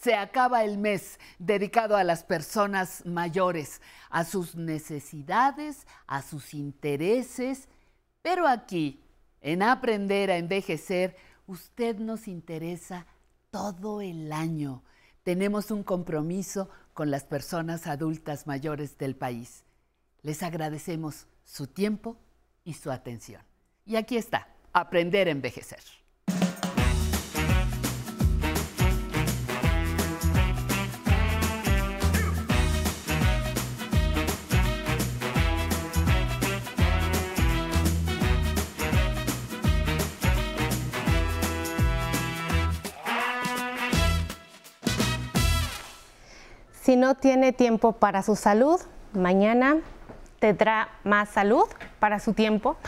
Se acaba el mes dedicado a las personas mayores, a sus necesidades, a sus intereses, pero aquí, en Aprender a Envejecer, usted nos interesa todo el año. Tenemos un compromiso con las personas adultas mayores del país. Les agradecemos su tiempo y su atención. Y aquí está, Aprender a Envejecer. Si no tiene tiempo para su salud, mañana tendrá más salud para su tiempo.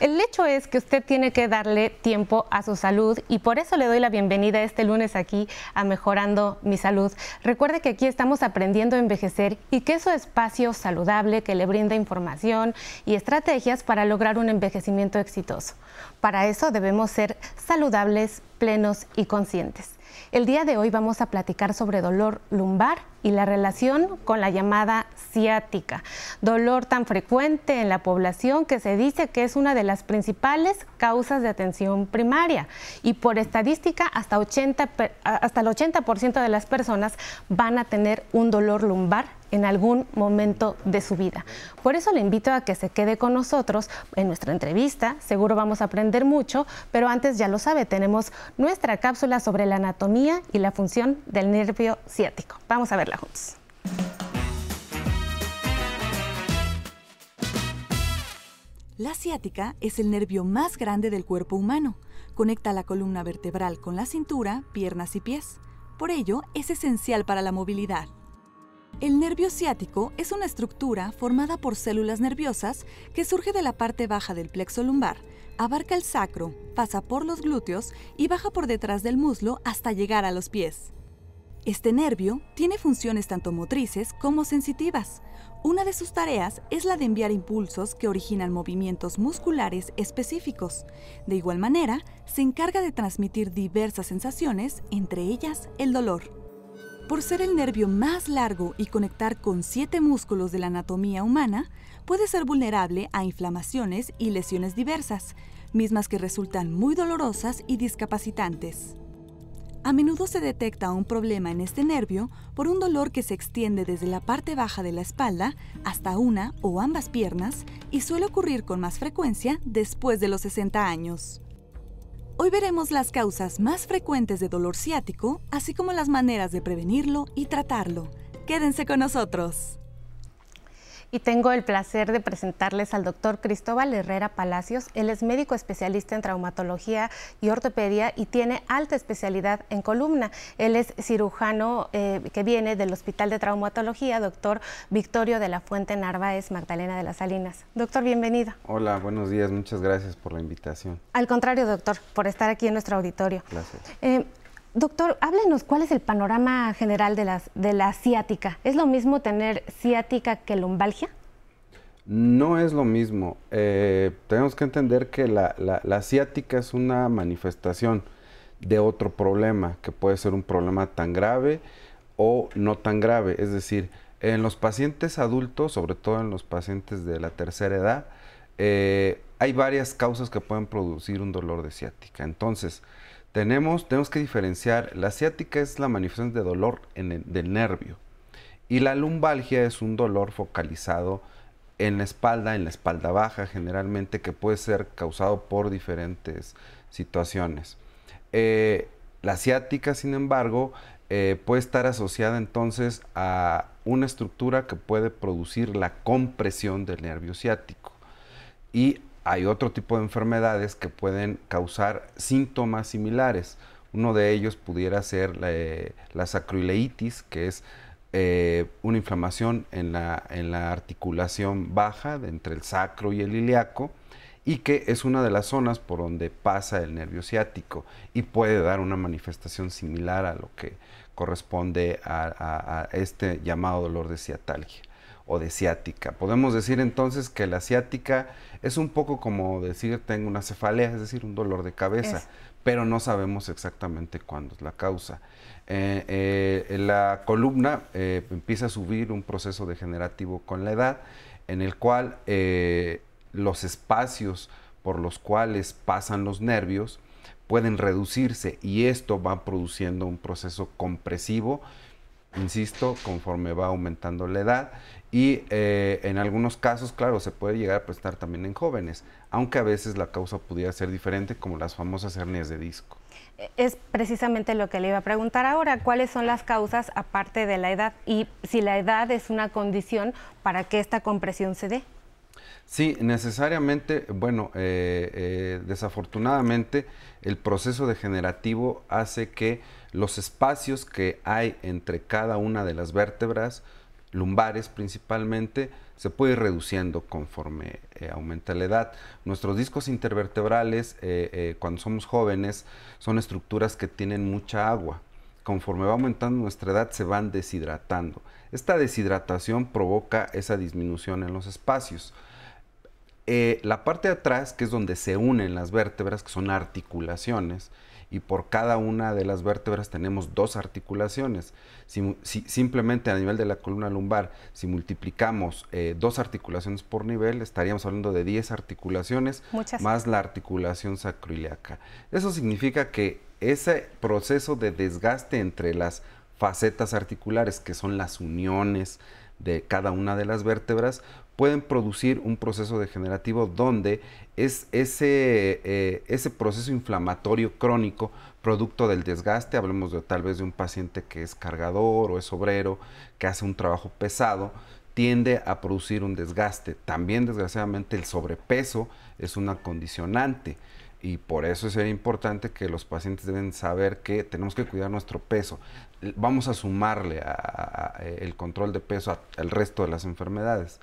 El hecho es que usted tiene que darle tiempo a su salud y por eso le doy la bienvenida este lunes aquí a Mejorando mi Salud. Recuerde que aquí estamos aprendiendo a envejecer y que es un espacio saludable que le brinda información y estrategias para lograr un envejecimiento exitoso. Para eso debemos ser saludables, plenos y conscientes. El día de hoy vamos a platicar sobre dolor lumbar y la relación con la llamada ciática, dolor tan frecuente en la población que se dice que es una de las principales causas de atención primaria. Y por estadística hasta, 80, hasta el 80% de las personas van a tener un dolor lumbar en algún momento de su vida. Por eso le invito a que se quede con nosotros en nuestra entrevista. Seguro vamos a aprender mucho, pero antes ya lo sabe, tenemos nuestra cápsula sobre la anatomía y la función del nervio ciático. Vamos a verla juntos. La ciática es el nervio más grande del cuerpo humano. Conecta la columna vertebral con la cintura, piernas y pies. Por ello, es esencial para la movilidad. El nervio ciático es una estructura formada por células nerviosas que surge de la parte baja del plexo lumbar, abarca el sacro, pasa por los glúteos y baja por detrás del muslo hasta llegar a los pies. Este nervio tiene funciones tanto motrices como sensitivas. Una de sus tareas es la de enviar impulsos que originan movimientos musculares específicos. De igual manera, se encarga de transmitir diversas sensaciones, entre ellas el dolor. Por ser el nervio más largo y conectar con siete músculos de la anatomía humana, puede ser vulnerable a inflamaciones y lesiones diversas, mismas que resultan muy dolorosas y discapacitantes. A menudo se detecta un problema en este nervio por un dolor que se extiende desde la parte baja de la espalda hasta una o ambas piernas y suele ocurrir con más frecuencia después de los 60 años. Hoy veremos las causas más frecuentes de dolor ciático, así como las maneras de prevenirlo y tratarlo. Quédense con nosotros y tengo el placer de presentarles al doctor Cristóbal Herrera Palacios. Él es médico especialista en traumatología y ortopedia y tiene alta especialidad en columna. Él es cirujano eh, que viene del Hospital de Traumatología, doctor Victorio de la Fuente Narváez, Magdalena de las Salinas. Doctor, bienvenido. Hola, buenos días, muchas gracias por la invitación. Al contrario, doctor, por estar aquí en nuestro auditorio. Gracias. Eh, Doctor, háblenos cuál es el panorama general de, de la ciática. ¿Es lo mismo tener ciática que lumbalgia? No es lo mismo. Eh, tenemos que entender que la, la, ciática es una manifestación de otro problema, que puede ser un problema tan grave o no tan grave. Es decir, en los pacientes adultos, sobre todo en los pacientes de la tercera edad, eh, hay varias causas que pueden producir un dolor de ciática. Entonces, tenemos, tenemos que diferenciar, la ciática es la manifestación de dolor en del nervio y la lumbalgia es un dolor focalizado en la espalda, en la espalda baja generalmente, que puede ser causado por diferentes situaciones. Eh, la ciática, sin embargo, eh, puede estar asociada entonces a una estructura que puede producir la compresión del nervio ciático. Y hay otro tipo de enfermedades que pueden causar síntomas similares. Uno de ellos pudiera ser la, eh, sacroileitis, que es eh, una inflamación en la, en la, articulación baja entre el sacro y el ilíaco y que es una de las zonas por donde pasa el nervio ciático y puede dar una manifestación similar a lo que corresponde a, a este llamado dolor de ciatalgia. O de ciática. Podemos decir entonces que la ciática es un poco como decir tengo una cefalea, es decir, un dolor de cabeza, pero no sabemos exactamente cuándo es la causa. Eh, eh, la columna eh, empieza a subir un proceso degenerativo con la edad, en el cual los espacios por los cuales pasan los nervios pueden reducirse y esto va produciendo un proceso compresivo, insisto, conforme va aumentando la edad y en algunos casos, claro, se puede llegar a prestar también en jóvenes, aunque a veces la causa pudiera ser diferente como las famosas hernias de disco es precisamente lo que le iba a preguntar ahora, ¿cuáles son las causas aparte de la edad y si la edad es una condición para que esta compresión se dé? Sí, necesariamente, bueno, eh, eh, desafortunadamente el proceso degenerativo hace que los espacios que hay entre cada una de las vértebras, lumbares principalmente, se puede ir reduciendo conforme eh, aumenta la edad. Nuestros discos intervertebrales, eh, eh, cuando somos jóvenes, son estructuras que tienen mucha agua. Conforme va aumentando nuestra edad, se van deshidratando. Esta deshidratación provoca esa disminución en los espacios. la parte de atrás, que es donde se unen las vértebras, que son articulaciones, y por cada una de las vértebras tenemos dos articulaciones. Si, simplemente a nivel de la columna lumbar, si multiplicamos eh, dos articulaciones por nivel, estaríamos hablando de 10 articulaciones más la articulación sacroiliaca. Eso significa que ese proceso de desgaste entre las facetas articulares, que son las uniones de cada una de las vértebras, pueden producir un proceso degenerativo donde es ese, eh, ese proceso inflamatorio crónico producto del desgaste, hablemos de tal vez de un paciente que es cargador o es obrero, que hace un trabajo pesado, tiende a producir un desgaste. También desgraciadamente el sobrepeso es una condicionante y por eso es importante que los pacientes deben saber que tenemos que cuidar nuestro peso. Vamos a sumarle el control de peso al resto de las enfermedades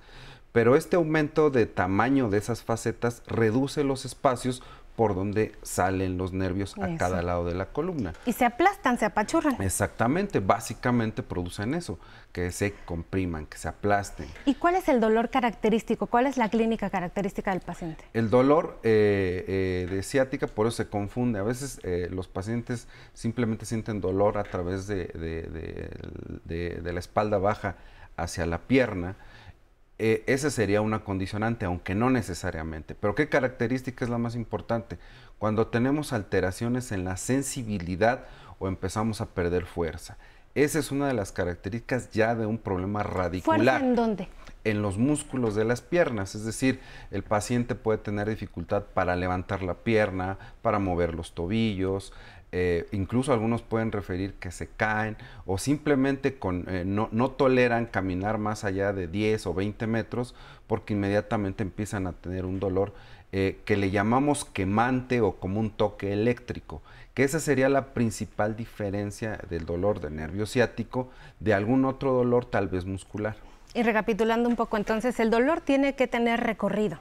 pero este aumento de tamaño de esas facetas reduce los espacios por donde salen los nervios a cada lado de la columna. Y se aplastan, se apachurran. Exactamente, básicamente producen eso, que se compriman, que se aplasten. ¿Y cuál es el dolor característico? ¿Cuál es la clínica característica del paciente? El dolor eh, eh, de ciática, por eso se confunde. A veces eh, los pacientes simplemente sienten dolor a través de, de la espalda baja hacia la pierna, eh, esa sería una condicionante, aunque no necesariamente. Pero ¿qué característica es la más importante? Cuando tenemos alteraciones en la sensibilidad o empezamos a perder fuerza. Esa es una de las características ya de un problema radicular. ¿Fuerza en dónde? En los músculos de las piernas, es decir, el paciente puede tener dificultad para levantar la pierna, para mover los tobillos, eh, incluso algunos pueden referir que se caen o simplemente con, eh, no, no, toleran caminar más allá de 10 o 20 metros porque inmediatamente empiezan a tener un dolor eh, que le llamamos quemante o como un toque eléctrico, que esa sería la principal diferencia del dolor de nervio ciático de algún otro dolor tal vez muscular. Y recapitulando un poco, entonces el dolor tiene que tener recorrido.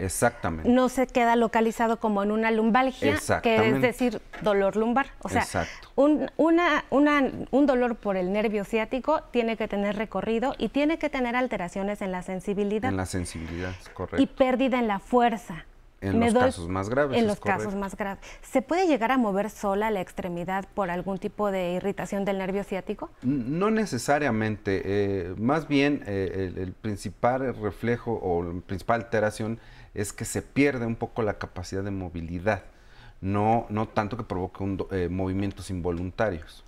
Exactamente. No se queda localizado como en una lumbalgia, que es decir, dolor lumbar. O sea, un, una, un dolor por el nervio ciático tiene que tener recorrido y tiene que tener alteraciones en la sensibilidad. En la sensibilidad, correcto. Y pérdida en la fuerza. En los casos más graves. En los casos más graves. ¿Se puede llegar a mover sola la extremidad por algún tipo de irritación del nervio ciático? No necesariamente. Eh, más bien, eh, el, principal reflejo o la principal alteración es que se pierde un poco la capacidad de movilidad, no, no tanto que provoque eh, movimientos involuntarios.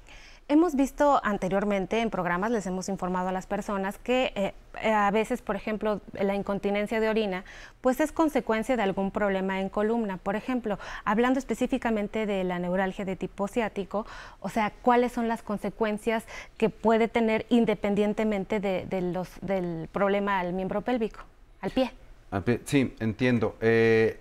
Hemos visto anteriormente en programas, les hemos informado a las personas que eh, eh, a veces, por ejemplo, la incontinencia de orina, pues es consecuencia de algún problema en columna. Por ejemplo, hablando específicamente de la neuralgia de tipo ciático, o sea, cuáles son las consecuencias que puede tener independientemente del problema al miembro pélvico, al pie. Sí, entiendo. Eh,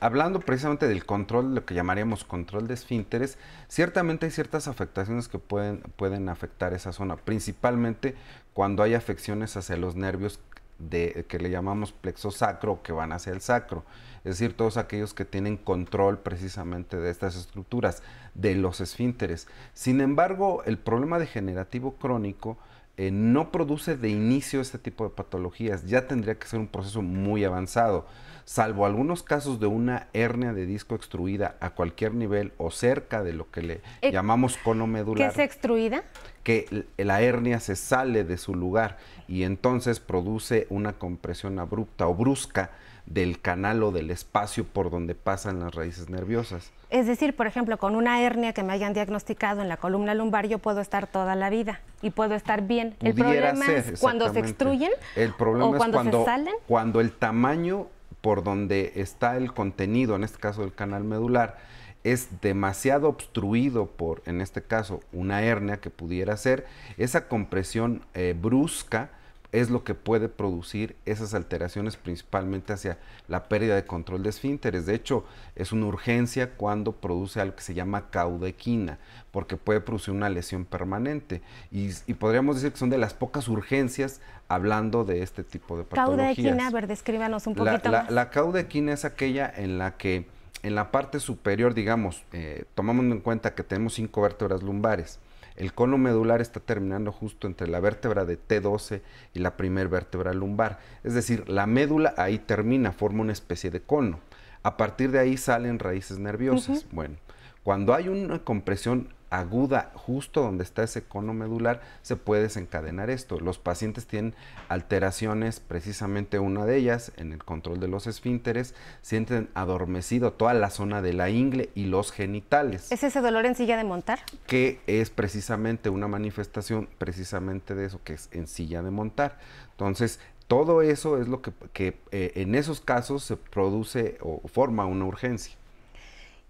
hablando precisamente del control, lo que llamaríamos control de esfínteres, ciertamente hay ciertas afectaciones que pueden, pueden afectar esa zona, principalmente cuando hay afecciones hacia los nervios de, que le llamamos plexo sacro que van hacia el sacro, es decir, todos aquellos que tienen control precisamente de estas estructuras, de los esfínteres. Sin embargo, el problema degenerativo crónico eh, no produce de inicio este tipo de patologías, ya tendría que ser un proceso muy avanzado, salvo algunos casos de una hernia de disco extruida a cualquier nivel o cerca de lo que le Eh, llamamos cono medular. ¿Qué es extruida? que la hernia se sale de su lugar y entonces produce una compresión abrupta o brusca del canal o del espacio por donde pasan las raíces nerviosas. Es decir, por ejemplo, con una hernia que me hayan diagnosticado en la columna lumbar, yo puedo estar toda la vida y puedo estar bien. el problema ser, es cuando se extruyen El problema o es cuando, cuando, se salen. cuando el tamaño por donde está el contenido, en este caso el canal medular, es demasiado obstruido por, en este caso, una hernia que pudiera ser, esa compresión eh, brusca es lo que puede producir esas alteraciones principalmente hacia la pérdida de control de esfínteres. De hecho, es una urgencia cuando produce algo que se llama caudequina, porque puede producir una lesión permanente. Y, y podríamos decir que son de las pocas urgencias hablando de este tipo de patologías. Caudequina, a ver, descríbanos un La, poquito la, más. la caudequina es aquella en la que en la parte superior, digamos, eh, tomamos en cuenta que tenemos cinco vértebras lumbares. El cono medular está terminando justo entre la vértebra de T12 y la primer vértebra lumbar. Es decir, la médula ahí termina, forma una especie de cono. A partir de ahí salen raíces nerviosas. Bueno, cuando hay una compresión aguda justo donde está ese cono medular, se puede desencadenar esto. Los pacientes tienen alteraciones, precisamente una de ellas, en el control de los esfínteres, sienten adormecido toda la zona de la ingle y los genitales, ¿Es ese dolor en silla de montar? que es precisamente una manifestación precisamente de eso, que es en silla de montar. Entonces, todo eso es lo que, que, eh, en esos casos se produce o forma una urgencia.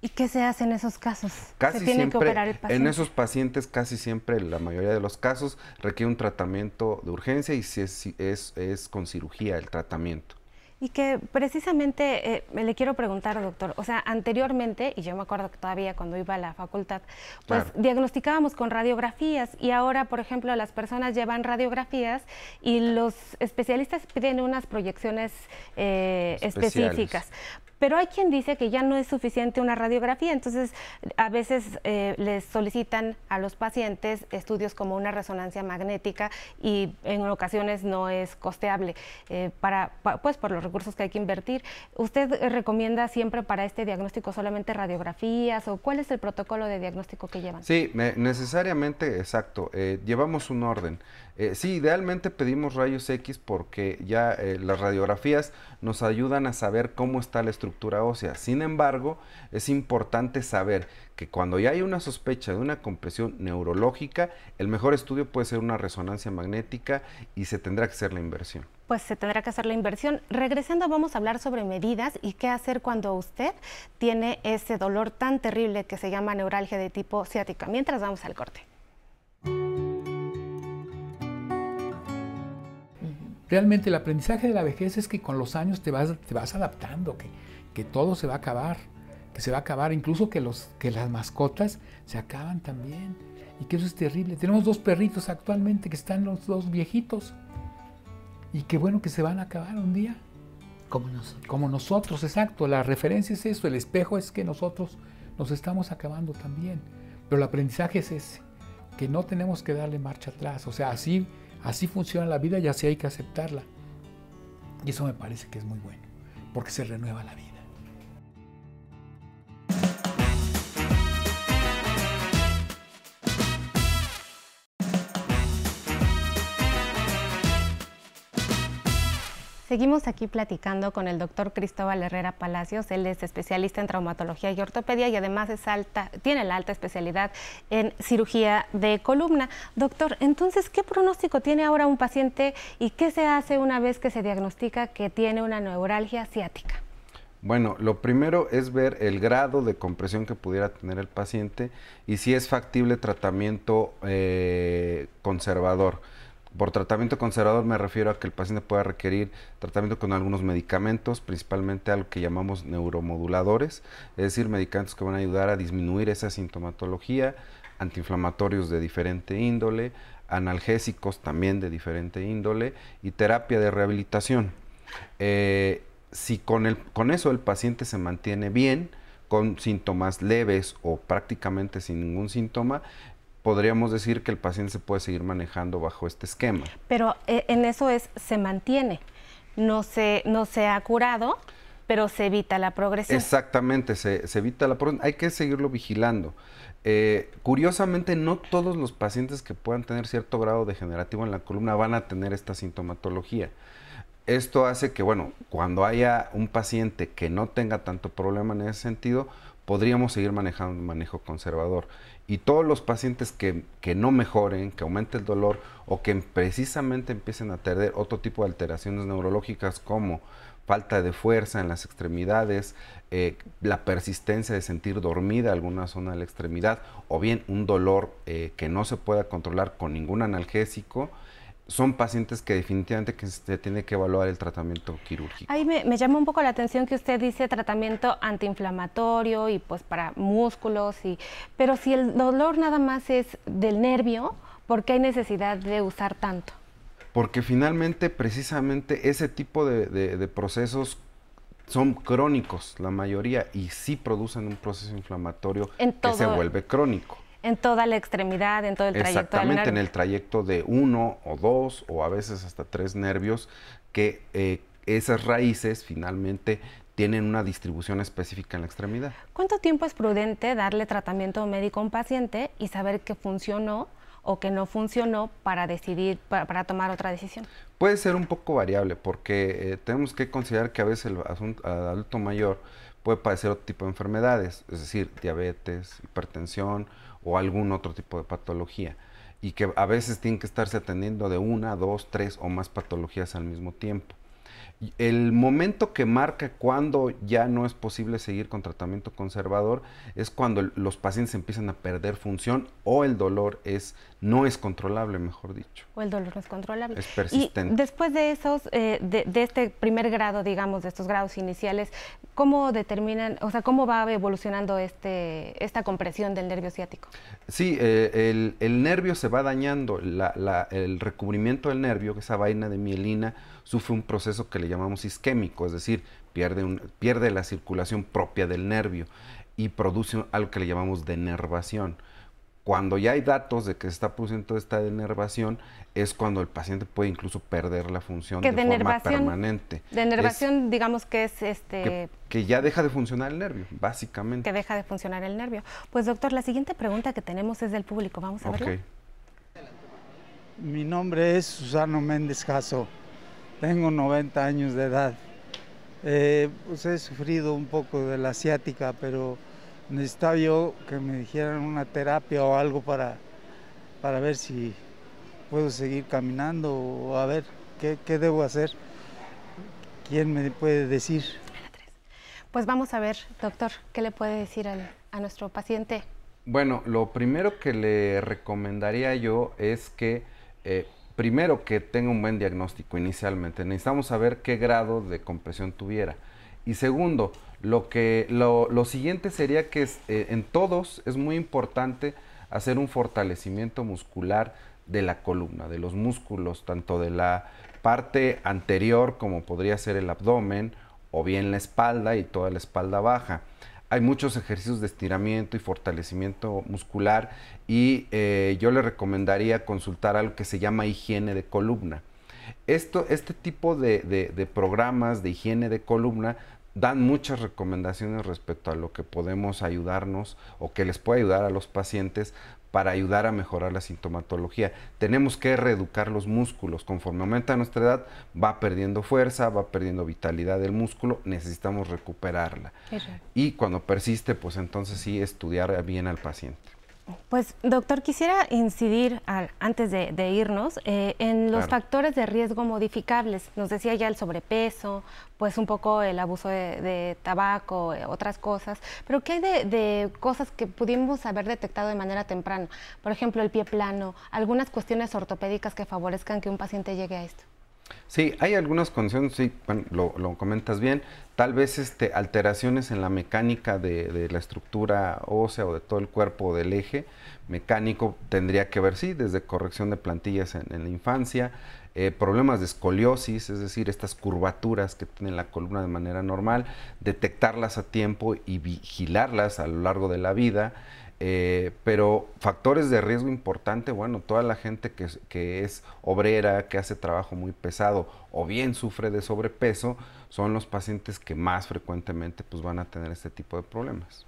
¿Y qué se hace en esos casos? Casi ¿Se tiene siempre, que operar el paciente? en esos pacientes, casi siempre, la mayoría de los casos, requiere un tratamiento de urgencia y si es, si es, es con cirugía el tratamiento. Y que precisamente eh, me le quiero preguntar, doctor, o sea, anteriormente, y yo me acuerdo que todavía cuando iba a la facultad, pues Claro. diagnosticábamos con radiografías y ahora, por ejemplo, las personas llevan radiografías y los especialistas piden unas proyecciones eh, específicas. Pero hay quien dice que ya no es suficiente una radiografía, entonces a veces eh, les solicitan a los pacientes estudios como una resonancia magnética y en ocasiones no es costeable eh, para, pa- pues por los recursos que hay que invertir. ¿Usted recomienda siempre para este diagnóstico solamente radiografías o cuál es el protocolo de diagnóstico que llevan? Sí, me- necesariamente, exacto. eh, llevamos un orden. Eh, sí, idealmente pedimos rayos X porque ya eh, las radiografías nos ayudan a saber cómo está la ósea. Sin embargo, es importante saber que cuando ya hay una sospecha de una compresión neurológica, el mejor estudio puede ser una resonancia magnética y se tendrá que hacer la inversión. Pues se tendrá que hacer la inversión. Regresando vamos a hablar sobre medidas y qué hacer cuando usted tiene ese dolor tan terrible que se llama neuralgia de tipo ciática. Mientras vamos al corte. Realmente el aprendizaje de la vejez es que con los años te vas, te vas adaptando, que, que todo se va a acabar, que se va a acabar, incluso que, los, que las mascotas se acaban también. Y que eso es terrible. Tenemos dos perritos actualmente que están los dos viejitos. Y qué bueno que se van a acabar un día. Como nosotros. Como nosotros, exacto. La referencia es eso, el espejo es que nosotros nos estamos acabando también. Pero el aprendizaje es ese, que no tenemos que darle marcha atrás. O sea, así, así funciona la vida y así hay que aceptarla. Y eso me parece que es muy bueno, porque se renueva la vida. Seguimos aquí platicando con el doctor Cristóbal Herrera Palacios. Él es especialista en traumatología y ortopedia y además es alta, tiene la alta especialidad en cirugía de columna. Doctor, entonces, ¿qué pronóstico tiene ahora un paciente y qué se hace una vez que se diagnostica que tiene una neuralgia ciática? Bueno, lo primero es ver el grado de compresión que pudiera tener el paciente y si es factible tratamiento eh, conservador. Por tratamiento conservador me refiero a que el paciente pueda requerir tratamiento con algunos medicamentos, principalmente algo que llamamos neuromoduladores, es decir, medicamentos que van a ayudar a disminuir esa sintomatología, antiinflamatorios de diferente índole, analgésicos también de diferente índole y terapia de rehabilitación. Eh, si con, el, con eso el paciente se mantiene bien, con síntomas leves o prácticamente sin ningún síntoma, podríamos decir que el paciente se puede seguir manejando bajo este esquema. Pero eh, en eso es, se mantiene, no se, no se ha curado, pero se evita la progresión. Exactamente, se, evita la progresión. Hay que seguirlo vigilando. Eh, curiosamente, no todos los pacientes que puedan tener cierto grado degenerativo en la columna van a tener esta sintomatología. Esto hace que, bueno, cuando haya un paciente que no tenga tanto problema en ese sentido, podríamos seguir manejando un manejo conservador. Y todos los pacientes que, que, no mejoren, que aumente el dolor o que precisamente empiecen a tener otro tipo de alteraciones neurológicas como falta de fuerza en las extremidades, eh, la persistencia de sentir dormida alguna zona de la extremidad o bien un dolor eh, que no se pueda controlar con ningún analgésico, son pacientes que definitivamente que se tiene que evaluar el tratamiento quirúrgico. Ahí me, me, llama un poco la atención que usted dice tratamiento antiinflamatorio y pues para músculos, y, pero si el dolor nada más es del nervio, ¿por qué hay necesidad de usar tanto? Porque finalmente precisamente ese tipo de, de procesos son crónicos, la mayoría, y sí producen un proceso inflamatorio que se vuelve crónico. En toda la extremidad, en todo el trayecto Exactamente, en el trayecto de uno o dos o a veces hasta tres nervios que eh, esas raíces finalmente tienen una distribución específica en la extremidad. ¿Cuánto tiempo es prudente darle tratamiento médico a un paciente y saber que funcionó o que no funcionó para decidir, para, tomar otra decisión? Puede ser un poco variable porque eh, tenemos que considerar que a veces el adulto mayor puede padecer otro tipo de enfermedades, es decir, diabetes, hipertensión o algún otro tipo de patología y que a veces tienen que estarse atendiendo de una, dos, tres o más patologías al mismo tiempo. El momento que marca cuando ya no es posible seguir con tratamiento conservador es cuando los pacientes empiezan a perder función o el dolor es no es controlable, mejor dicho. O el dolor no es controlable. Es persistente. Y después de esos, eh, de, este primer grado, digamos, de estos grados iniciales, ¿cómo determinan, o sea, cómo va evolucionando este, esta compresión del nervio ciático? Sí, eh, el, nervio se va dañando, el recubrimiento del nervio, esa vaina de mielina, sufre un proceso que le llamamos isquémico, es decir, pierde, un, pierde la circulación propia del nervio y produce algo que le llamamos denervación. Cuando ya hay datos de que se está produciendo esta denervación, es cuando el paciente puede incluso perder la función de forma permanente. Denervación, digamos que es este... Que, ya deja de funcionar el nervio, básicamente. Que deja de funcionar el nervio. Pues doctor, la siguiente pregunta que tenemos es del público. Vamos a okay. Mi nombre es Susano Méndez Caso. Tengo 90 años de edad. Eh, pues he sufrido un poco de la asiática, pero necesitaba yo que me dijeran una terapia o algo para, para ver si puedo seguir caminando o a ver qué, qué debo hacer. ¿Quién me puede decir? Pues vamos a ver, doctor, ¿qué le puede decir a nuestro paciente? Bueno, lo primero que le recomendaría yo es que eh, primero que tenga un buen diagnóstico inicialmente. Necesitamos saber qué grado de compresión tuviera. Y segundo, lo, que, lo, siguiente sería que eh, en todos es muy importante hacer un fortalecimiento muscular de la columna, de los músculos, tanto de la parte anterior como podría ser el abdomen o bien la espalda y toda la espalda baja hay muchos ejercicios de estiramiento y fortalecimiento muscular y eh, yo le recomendaría consultar algo que se llama higiene de columna. Esto, este tipo de programas de higiene de columna dan muchas recomendaciones respecto a lo que podemos ayudarnos o que les puede ayudar a los pacientes para ayudar a mejorar la sintomatología. Tenemos que reeducar los músculos. Conforme aumenta nuestra edad, va perdiendo fuerza, va perdiendo vitalidad del músculo, necesitamos recuperarla. Y cuando persiste, pues entonces sí estudiar bien al paciente. Pues, doctor, quisiera incidir antes de, irnos eh, en los factores de riesgo modificables. Nos decía ya el sobrepeso, pues un poco el abuso de, tabaco, eh, otras cosas. Pero ¿qué hay de, de, cosas que pudimos haber detectado de manera temprana? Por ejemplo, el pie plano, algunas cuestiones ortopédicas que favorezcan que un paciente llegue a esto. Sí, hay algunas condiciones, sí, lo, comentas bien, tal vez este, alteraciones en la mecánica de, la estructura ósea o de todo el cuerpo del eje. Mecánico tendría que ver, sí, desde corrección de plantillas en, la infancia, eh, problemas de escoliosis, es decir, estas curvaturas que tiene la columna de manera normal, detectarlas a tiempo y vigilarlas a lo largo de la vida, Eh, pero factores de riesgo importante, bueno, toda la gente que, que, es obrera, que hace trabajo muy pesado o bien sufre de sobrepeso, son los pacientes que más frecuentemente pues, van a tener este tipo de problemas.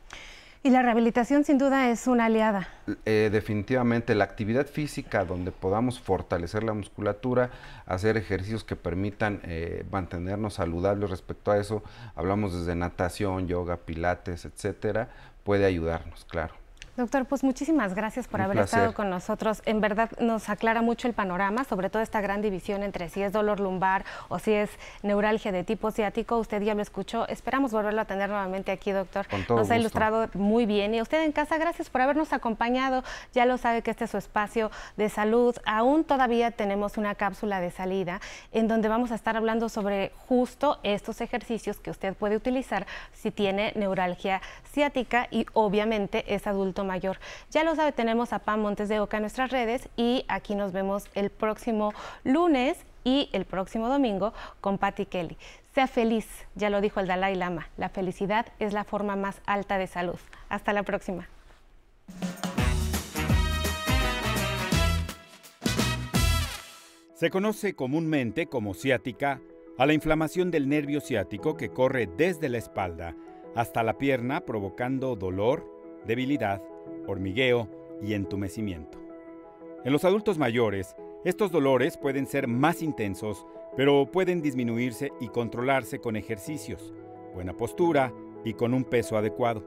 Y la rehabilitación sin duda es una aliada. Eh, definitivamente la actividad física donde podamos fortalecer la musculatura, hacer ejercicios que permitan eh, mantenernos saludables respecto a eso, hablamos desde natación, yoga, pilates, etcétera, puede ayudarnos, claro. Doctor, pues muchísimas gracias por haber estado con nosotros. En verdad nos aclara mucho el panorama, sobre todo esta gran división entre si es dolor lumbar o si es neuralgia de tipo ciático. Usted ya lo escuchó. Esperamos volverlo a tener nuevamente aquí, doctor. nos ha ilustrado muy bien. Y usted en casa, gracias por habernos acompañado. Ya lo sabe que este es su espacio de salud. Aún todavía tenemos una cápsula de salida en donde vamos a estar hablando sobre justo estos ejercicios que usted puede utilizar si tiene neuralgia ciática y obviamente es adulto mayor. Ya lo sabe, tenemos a Pam Montes de Oca en nuestras redes y aquí nos vemos el próximo lunes y el próximo domingo con Patty Kelly. Sea feliz, ya lo dijo el Dalai Lama, la felicidad es la forma más alta de salud. Hasta la próxima. Se conoce comúnmente como ciática a la inflamación del nervio ciático que corre desde la espalda hasta la pierna provocando dolor, debilidad hormigueo y entumecimiento. En los adultos mayores, estos dolores pueden ser más intensos, pero pueden disminuirse y controlarse con ejercicios, buena postura y con un peso adecuado.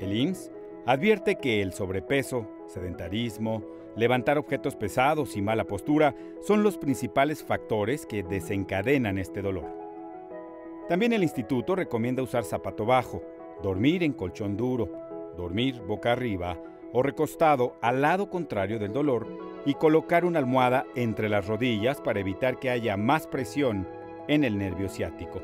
El IMSS advierte que el sobrepeso, sedentarismo, levantar objetos pesados y mala postura son los principales factores que desencadenan este dolor. También el instituto recomienda usar zapato bajo, dormir en colchón duro, dormir boca arriba o recostado al lado contrario del dolor y colocar una almohada entre las rodillas para evitar que haya más presión en el nervio ciático.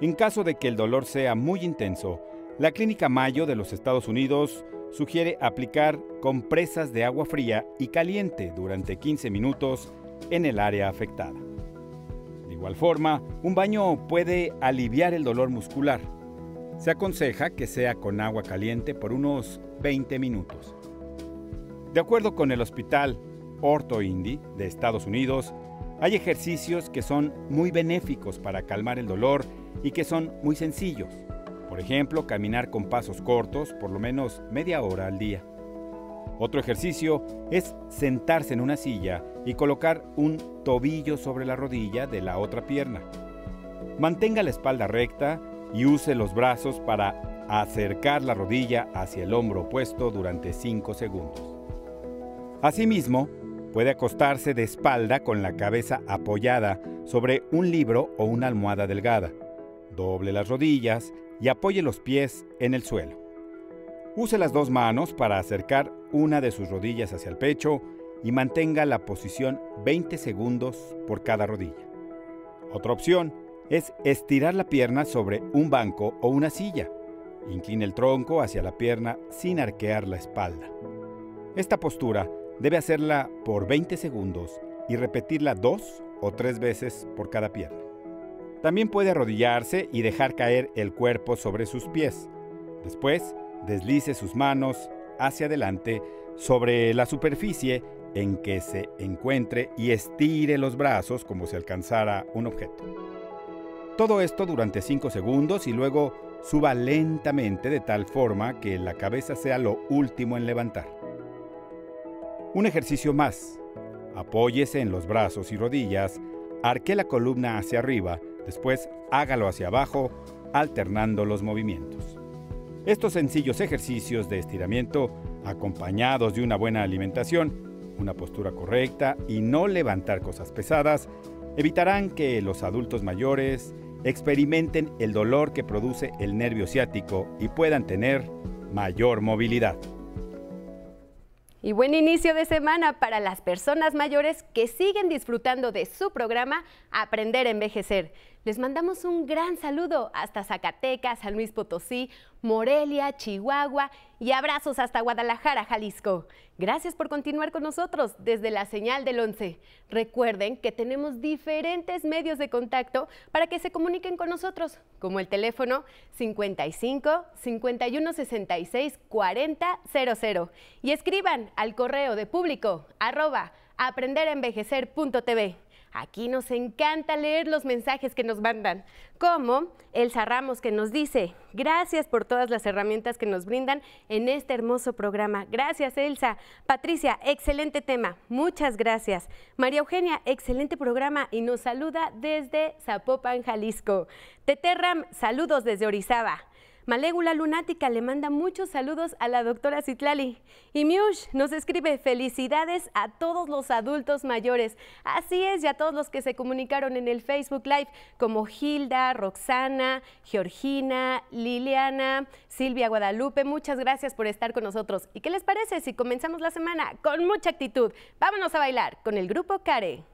En caso de que el dolor sea muy intenso, la Clínica Mayo de los Estados Unidos sugiere aplicar compresas de agua fría y caliente durante 15 minutos en el área afectada. De igual forma, un baño puede aliviar el dolor muscular, se aconseja que sea con agua caliente por unos 20 minutos. De acuerdo con el Hospital Ortho Indy de Estados Unidos, hay ejercicios que son muy benéficos para calmar el dolor y que son muy sencillos. Por ejemplo, caminar con pasos cortos por lo menos media hora al día. Otro ejercicio es sentarse en una silla y colocar un tobillo sobre la rodilla de la otra pierna. Mantenga la espalda recta y use los brazos para acercar la rodilla hacia el hombro opuesto durante 5 segundos. Asimismo, puede acostarse de espalda con la cabeza apoyada sobre un libro o una almohada delgada. Doble las rodillas y apoye los pies en el suelo. Use las dos manos para acercar una de sus rodillas hacia el pecho y mantenga la posición 20 segundos por cada rodilla. Otra opción es estirar la pierna sobre un banco o una silla. Incline el tronco hacia la pierna sin arquear la espalda. Esta postura debe hacerla por 20 segundos y repetirla dos o tres veces por cada pierna. También puede arrodillarse y dejar caer el cuerpo sobre sus pies. Después, deslice sus manos hacia adelante sobre la superficie en que se encuentre y estire los brazos como si alcanzara un objeto. Todo esto durante 5 segundos y luego suba lentamente de tal forma que la cabeza sea lo último en levantar. Un ejercicio más. Apóyese en los brazos y rodillas, arque la columna hacia arriba, después hágalo hacia abajo, alternando los movimientos. Estos sencillos ejercicios de estiramiento, acompañados de una buena alimentación, una postura correcta y no levantar cosas pesadas, evitarán que los adultos mayores experimenten el dolor que produce el nervio ciático y puedan tener mayor movilidad. Y buen inicio de semana para las personas mayores que siguen disfrutando de su programa Aprender a Envejecer. Les mandamos un gran saludo hasta Zacatecas, San Luis Potosí, Morelia, Chihuahua y abrazos hasta Guadalajara, Jalisco. Gracias por continuar con nosotros desde la señal del 11. Recuerden que tenemos diferentes medios de contacto para que se comuniquen con nosotros, como el teléfono 55 51 66 40 00 y escriban al correo de público arroba aprenderenvejecer.tv. Aquí nos encanta leer los mensajes que nos mandan, como Elsa Ramos que nos dice, gracias por todas las herramientas que nos brindan en este hermoso programa. Gracias Elsa. Patricia, excelente tema. Muchas gracias. María Eugenia, excelente programa y nos saluda desde Zapopan, Jalisco. Tete Ram, saludos desde Orizaba. Malégula Lunática le manda muchos saludos a la doctora Citlali. Y Miush nos escribe felicidades a todos los adultos mayores. Así es, y a todos los que se comunicaron en el Facebook Live, como Hilda, Roxana, Georgina, Liliana, Silvia Guadalupe. Muchas gracias por estar con nosotros. ¿Y qué les parece si comenzamos la semana con mucha actitud? Vámonos a bailar con el grupo Care.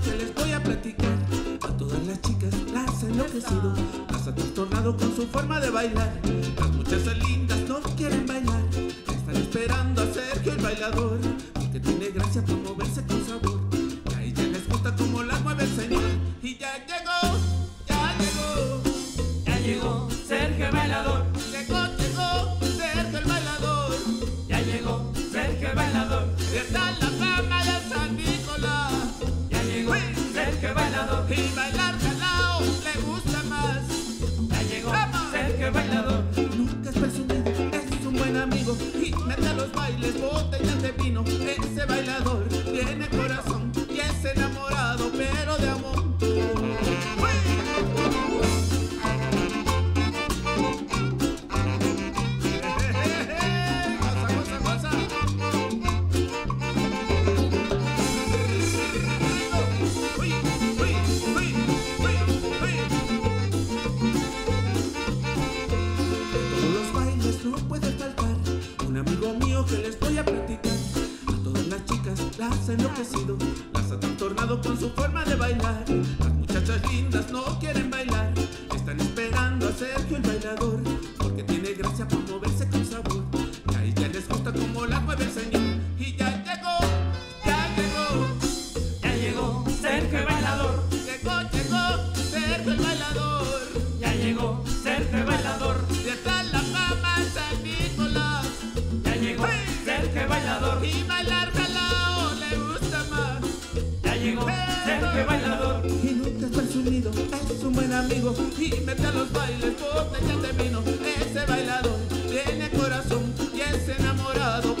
Mío que les voy a platicar. A todas las chicas las ha enloquecido, las ha trastornado con su forma de bailar. Las muchachas lindas no quieren bailar, están esperando a Sergio el bailador, porque tiene gracia por moverse con sabor. Y a ella les gusta como las mueve el señor. Y ya llegó, ya llegó, ya llegó Sergio bailador. Botellas de vino. Ese bailador tiene corazón que les voy a platicar. A todas las chicas las ha enloquecido, las ha trastornado con su forma de bailar. Las muchachas lindas no quieren bailar, están esperando a Sergio el bailador, El bailador. Y nunca es presumido, es un buen amigo. Y mete a los bailes botellas de vino. Ese bailador tiene corazón y es enamorado,